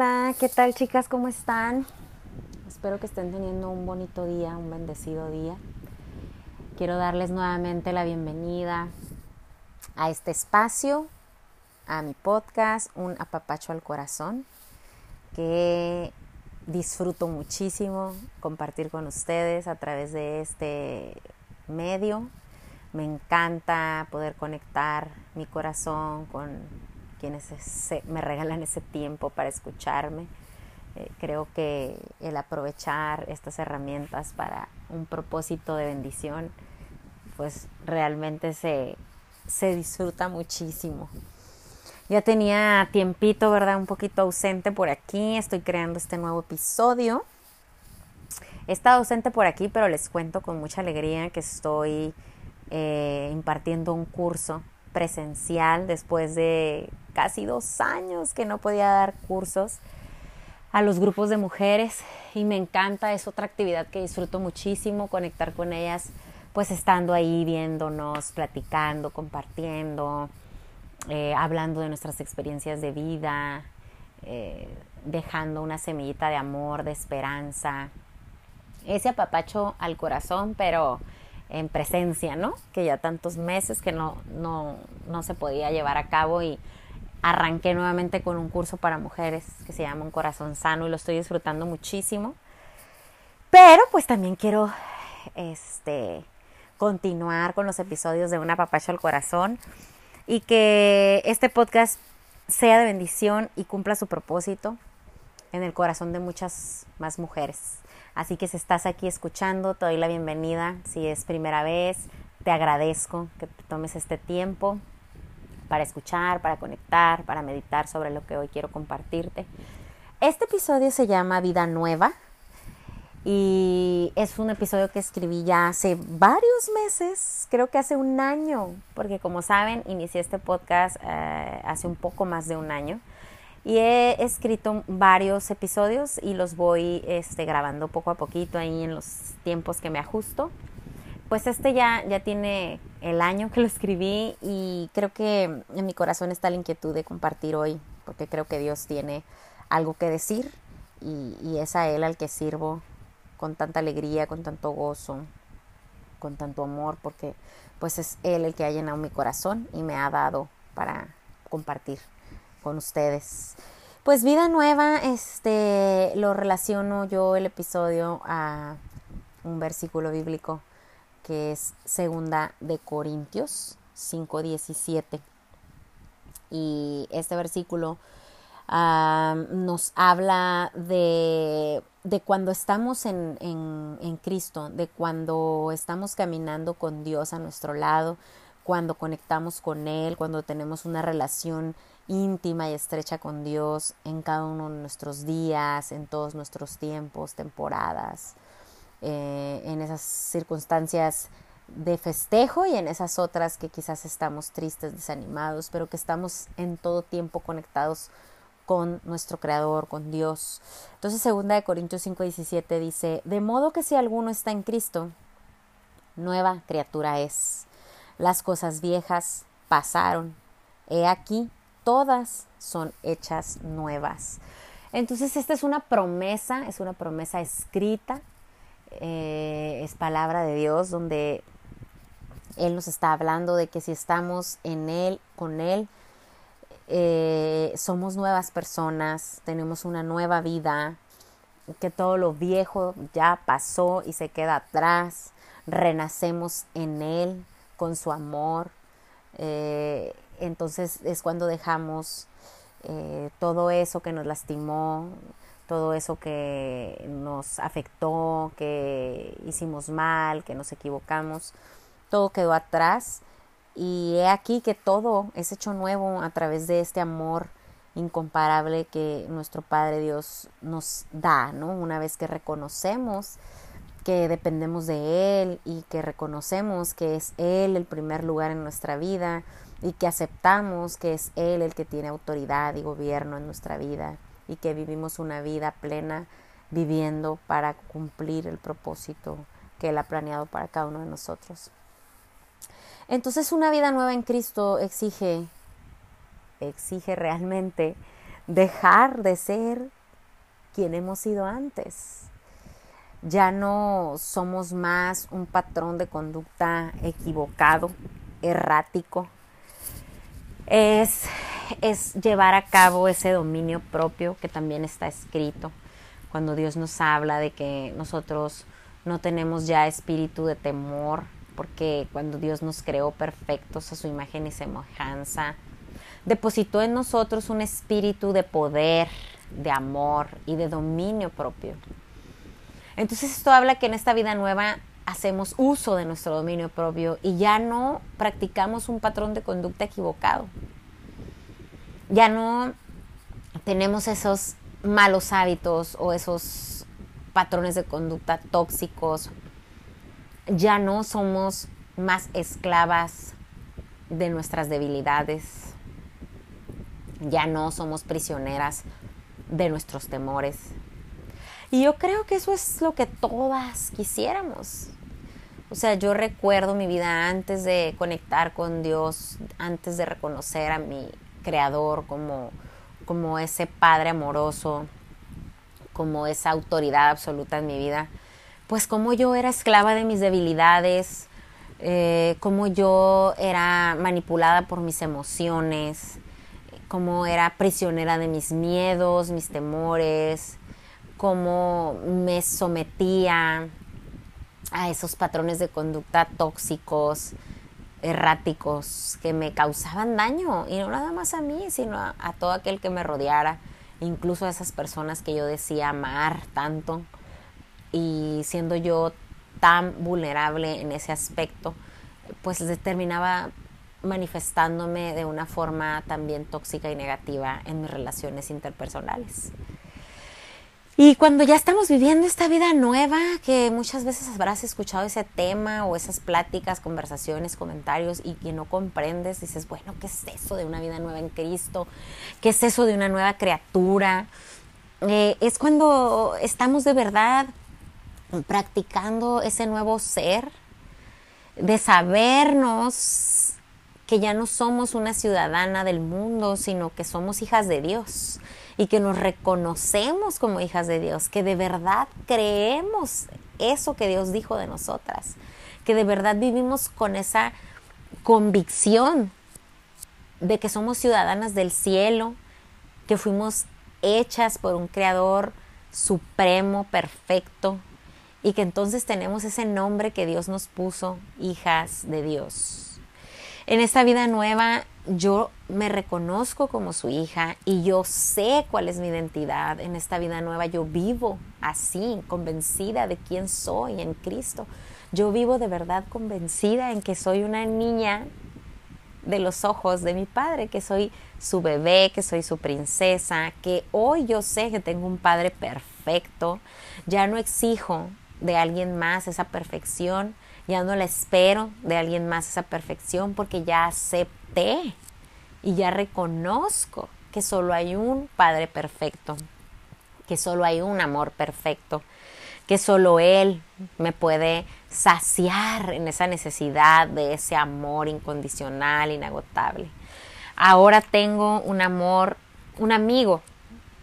Hola, ¿qué tal chicas? ¿Cómo están? Espero que estén teniendo un bonito día, un bendecido día. Quiero darles nuevamente la bienvenida a este espacio, a mi podcast, Un apapacho al corazón, que disfruto muchísimo compartir con ustedes a través de este medio. Me encanta poder conectar mi corazón con quienes me regalan ese tiempo para escucharme. Eh, creo que el aprovechar estas herramientas para un propósito de bendición, pues realmente se, se disfruta muchísimo. Ya tenía tiempito, ¿verdad? Un poquito ausente por aquí. Estoy creando este nuevo episodio. He estado ausente por aquí, pero les cuento con mucha alegría que estoy eh, impartiendo un curso presencial después de casi dos años que no podía dar cursos a los grupos de mujeres y me encanta, es otra actividad que disfruto muchísimo, conectar con ellas, pues estando ahí viéndonos, platicando, compartiendo, eh, hablando de nuestras experiencias de vida, eh, dejando una semillita de amor, de esperanza, ese apapacho al corazón, pero en presencia, ¿no? Que ya tantos meses que no, no, no se podía llevar a cabo y arranqué nuevamente con un curso para mujeres que se llama Un Corazón Sano y lo estoy disfrutando muchísimo. Pero pues también quiero este, continuar con los episodios de Una Papacha al Corazón y que este podcast sea de bendición y cumpla su propósito en el corazón de muchas más mujeres. Así que si estás aquí escuchando, te doy la bienvenida. Si es primera vez, te agradezco que tomes este tiempo para escuchar, para conectar, para meditar sobre lo que hoy quiero compartirte. Este episodio se llama Vida Nueva y es un episodio que escribí ya hace varios meses, creo que hace un año, porque como saben, inicié este podcast eh, hace un poco más de un año y he escrito varios episodios y los voy este, grabando poco a poquito ahí en los tiempos que me ajusto. Pues este ya, ya tiene el año que lo escribí y creo que en mi corazón está la inquietud de compartir hoy, porque creo que Dios tiene algo que decir y, y es a Él al que sirvo con tanta alegría, con tanto gozo, con tanto amor, porque pues es Él el que ha llenado mi corazón y me ha dado para compartir con ustedes. Pues vida nueva, este lo relaciono yo el episodio a un versículo bíblico que es segunda de Corintios 5:17. Y este versículo nos habla de, de cuando estamos en, en, en Cristo, de cuando estamos caminando con Dios a nuestro lado, cuando conectamos con Él, cuando tenemos una relación íntima y estrecha con Dios en cada uno de nuestros días, en todos nuestros tiempos, temporadas, eh, en esas circunstancias de festejo y en esas otras que quizás estamos tristes, desanimados, pero que estamos en todo tiempo conectados con nuestro Creador, con Dios. Entonces, segunda de Corintios 5:17 dice, de modo que si alguno está en Cristo, nueva criatura es. Las cosas viejas pasaron. He aquí, todas son hechas nuevas. Entonces esta es una promesa, es una promesa escrita, eh, es palabra de Dios donde Él nos está hablando de que si estamos en Él, con Él, eh, somos nuevas personas, tenemos una nueva vida, que todo lo viejo ya pasó y se queda atrás, renacemos en Él con su amor. Eh, entonces es cuando dejamos todo eso que nos lastimó, todo eso que nos afectó, que hicimos mal, que nos equivocamos, todo quedó atrás y he aquí que todo es hecho nuevo a través de este amor incomparable que nuestro Padre Dios nos da, ¿no? Una vez que reconocemos que dependemos de Él y que reconocemos que es Él el primer lugar en nuestra vida, y que aceptamos que es Él el que tiene autoridad y gobierno en nuestra vida y que vivimos una vida plena viviendo para cumplir el propósito que Él ha planeado para cada uno de nosotros. Entonces una vida nueva en Cristo exige, exige realmente dejar de ser quien hemos sido antes. Ya no somos más un patrón de conducta equivocado, errático. Es, es llevar a cabo ese dominio propio que también está escrito cuando Dios nos habla de que nosotros no tenemos ya espíritu de temor, porque cuando Dios nos creó perfectos a su imagen y semejanza, depositó en nosotros un espíritu de poder, de amor y de dominio propio. Entonces esto habla que en esta vida nueva hacemos uso de nuestro dominio propio y ya no practicamos un patrón de conducta equivocado. Ya no tenemos esos malos hábitos o esos patrones de conducta tóxicos ya no somos más esclavas de nuestras debilidades, ya no somos prisioneras de nuestros temores. Y yo creo que eso es lo que todas quisiéramos. O sea, yo recuerdo mi vida antes de conectar con Dios, antes de reconocer a mi creador como, como ese Padre amoroso, como esa autoridad absoluta en mi vida pues como yo era esclava de mis debilidades, eh, como yo era manipulada por mis emociones, como era prisionera de mis miedos, mis temores, cómo me sometía a esos patrones de conducta tóxicos, erráticos, que me causaban daño, y no nada más a mí, sino a, todo aquel que me rodeara, incluso a esas personas que yo decía amar tanto y siendo yo tan vulnerable en ese aspecto, pues terminaba manifestándome de una forma también tóxica y negativa en mis relaciones interpersonales. Y cuando ya estamos viviendo esta vida nueva, que muchas veces habrás escuchado ese tema o esas pláticas, conversaciones, comentarios y que no comprendes, dices, bueno, ¿qué es eso de una vida nueva en Cristo? ¿Qué es eso de una nueva criatura? Eh, es cuando estamos de verdad practicando ese nuevo ser, de sabernos que ya no somos una ciudadana del mundo, sino que somos hijas de Dios y que nos reconocemos como hijas de Dios, que de verdad creemos eso que Dios dijo de nosotras, que de verdad vivimos con esa convicción de que somos ciudadanas del cielo, que fuimos hechas por un creador supremo, perfecto, y que entonces tenemos ese nombre que Dios nos puso, hijas de Dios. En esta vida nueva yo me reconozco como su hija y yo sé cuál es mi identidad. En esta vida nueva yo vivo así, convencida de quién soy en Cristo. Yo vivo de verdad convencida en que soy una niña de los ojos de mi padre, que soy su bebé, que soy su princesa, que hoy yo sé que tengo un padre perfecto. Ya no exijo de alguien más esa perfección, ya no la espero de alguien más esa perfección porque ya acepté y ya reconozco que solo hay un Padre perfecto, que solo hay un amor perfecto, que solo Él me puede saciar en esa necesidad de ese amor incondicional, inagotable. Ahora tengo un amor, un amigo,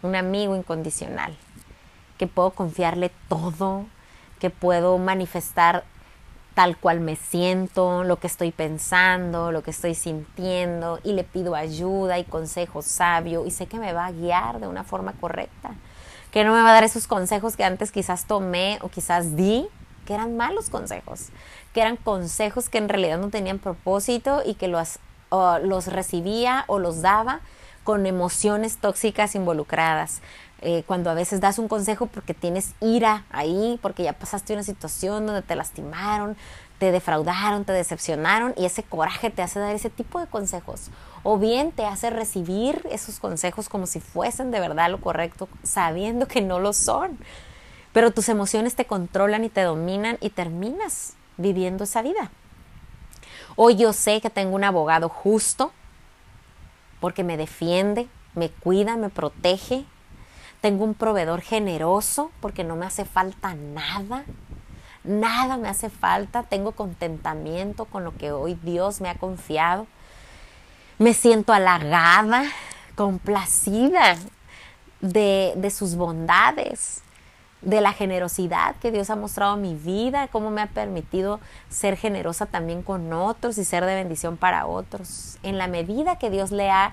un amigo incondicional, que puedo confiarle todo, que puedo manifestar tal cual me siento, lo que estoy pensando, lo que estoy sintiendo y le pido ayuda y consejo sabio y sé que me va a guiar de una forma correcta, que no me va a dar esos consejos que antes quizás tomé o quizás di, que eran malos consejos, que eran consejos que en realidad no tenían propósito y que los, los recibía o los daba con emociones tóxicas involucradas, eh, cuando a veces das un consejo porque tienes ira ahí, porque ya pasaste una situación donde te lastimaron, te defraudaron, te decepcionaron y ese coraje te hace dar ese tipo de consejos. O bien te hace recibir esos consejos como si fuesen de verdad lo correcto, sabiendo que no lo son. Pero tus emociones te controlan y te dominan y terminas viviendo esa vida. Hoy yo sé que tengo un abogado justo porque me defiende, me cuida, me protege, tengo un proveedor generoso porque no me hace falta nada. Nada me hace falta. Tengo contentamiento con lo que hoy Dios me ha confiado. Me siento halagada, complacida de, de sus bondades, de la generosidad que Dios ha mostrado en mi vida, cómo me ha permitido ser generosa también con otros y ser de bendición para otros. En la medida que Dios le ha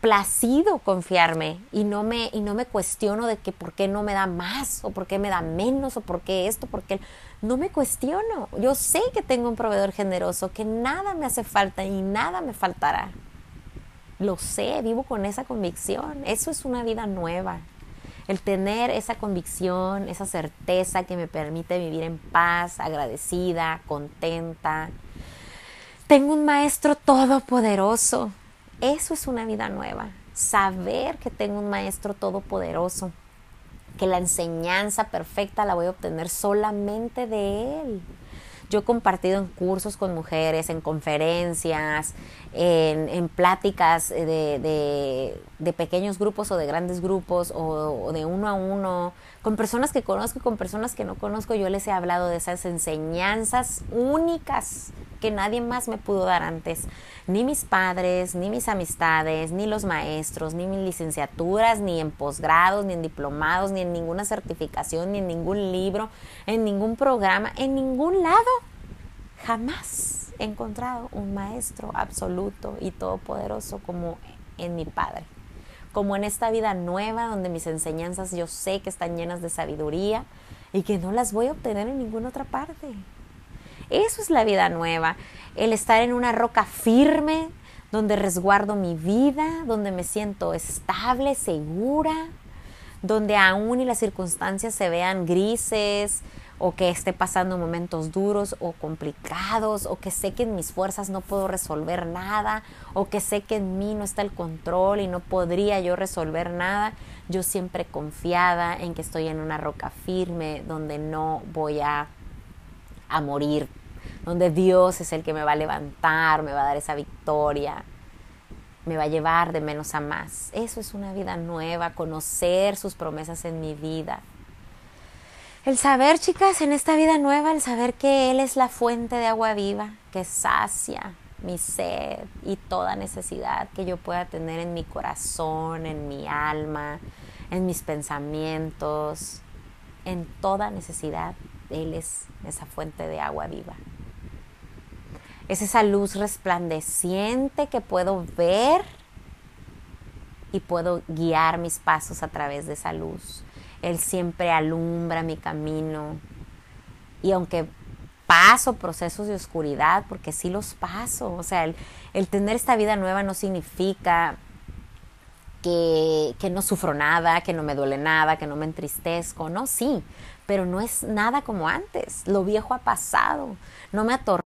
placido confiarme y no me y no me cuestiono de que por qué no me da más o por qué me da menos o por qué esto, porque no me cuestiono. Yo sé que tengo un proveedor generoso, que nada me hace falta y nada me faltará. Lo sé, vivo con esa convicción. Eso es una vida nueva. El tener esa convicción, esa certeza que me permite vivir en paz, agradecida, contenta. Tengo un maestro todopoderoso. Eso es una vida nueva. Saber que tengo un maestro todopoderoso. Que la enseñanza perfecta la voy a obtener solamente de él. Yo he compartido en cursos con mujeres, en conferencias, en, pláticas de, pequeños grupos o de grandes grupos o, de uno a uno, con personas que conozco y con personas que no conozco, yo les he hablado de esas enseñanzas únicas que nadie más me pudo dar antes. Ni mis padres, ni mis amistades, ni los maestros, ni mis licenciaturas, ni en posgrados, ni en diplomados, ni en ninguna certificación, ni en ningún libro, en ningún programa, en ningún lado. Jamás he encontrado un maestro absoluto y todopoderoso como en mi Padre. Como en esta vida nueva donde mis enseñanzas yo sé que están llenas de sabiduría y que no las voy a obtener en ninguna otra parte. Eso es la vida nueva, el estar en una roca firme donde resguardo mi vida, donde me siento estable, segura, donde aún y las circunstancias se vean grises, o que esté pasando momentos duros o complicados, o que sé que en mis fuerzas no puedo resolver nada, o que sé que en mí no está el control y no podría yo resolver nada, yo siempre confiada en que estoy en una roca firme donde no voy a, a morir, donde Dios es el que me va a levantar, me va a dar esa victoria, me va a llevar de menos a más. Eso es una vida nueva, conocer sus promesas en mi vida el saber, chicas, en esta vida nueva, el saber que Él es la fuente de agua viva, que sacia mi sed y toda necesidad que yo pueda tener en mi corazón, en mi alma, en mis pensamientos, en toda necesidad, Él es esa fuente de agua viva. Es esa luz resplandeciente que puedo ver y puedo guiar mis pasos a través de esa luz. Él siempre alumbra mi camino. Y aunque paso procesos de oscuridad, porque sí los paso, o sea, el, tener esta vida nueva no significa que, que, no sufro nada, que no me duele nada, que no me entristezco, no, sí, pero no es nada como antes, lo viejo ha pasado, no me atormenta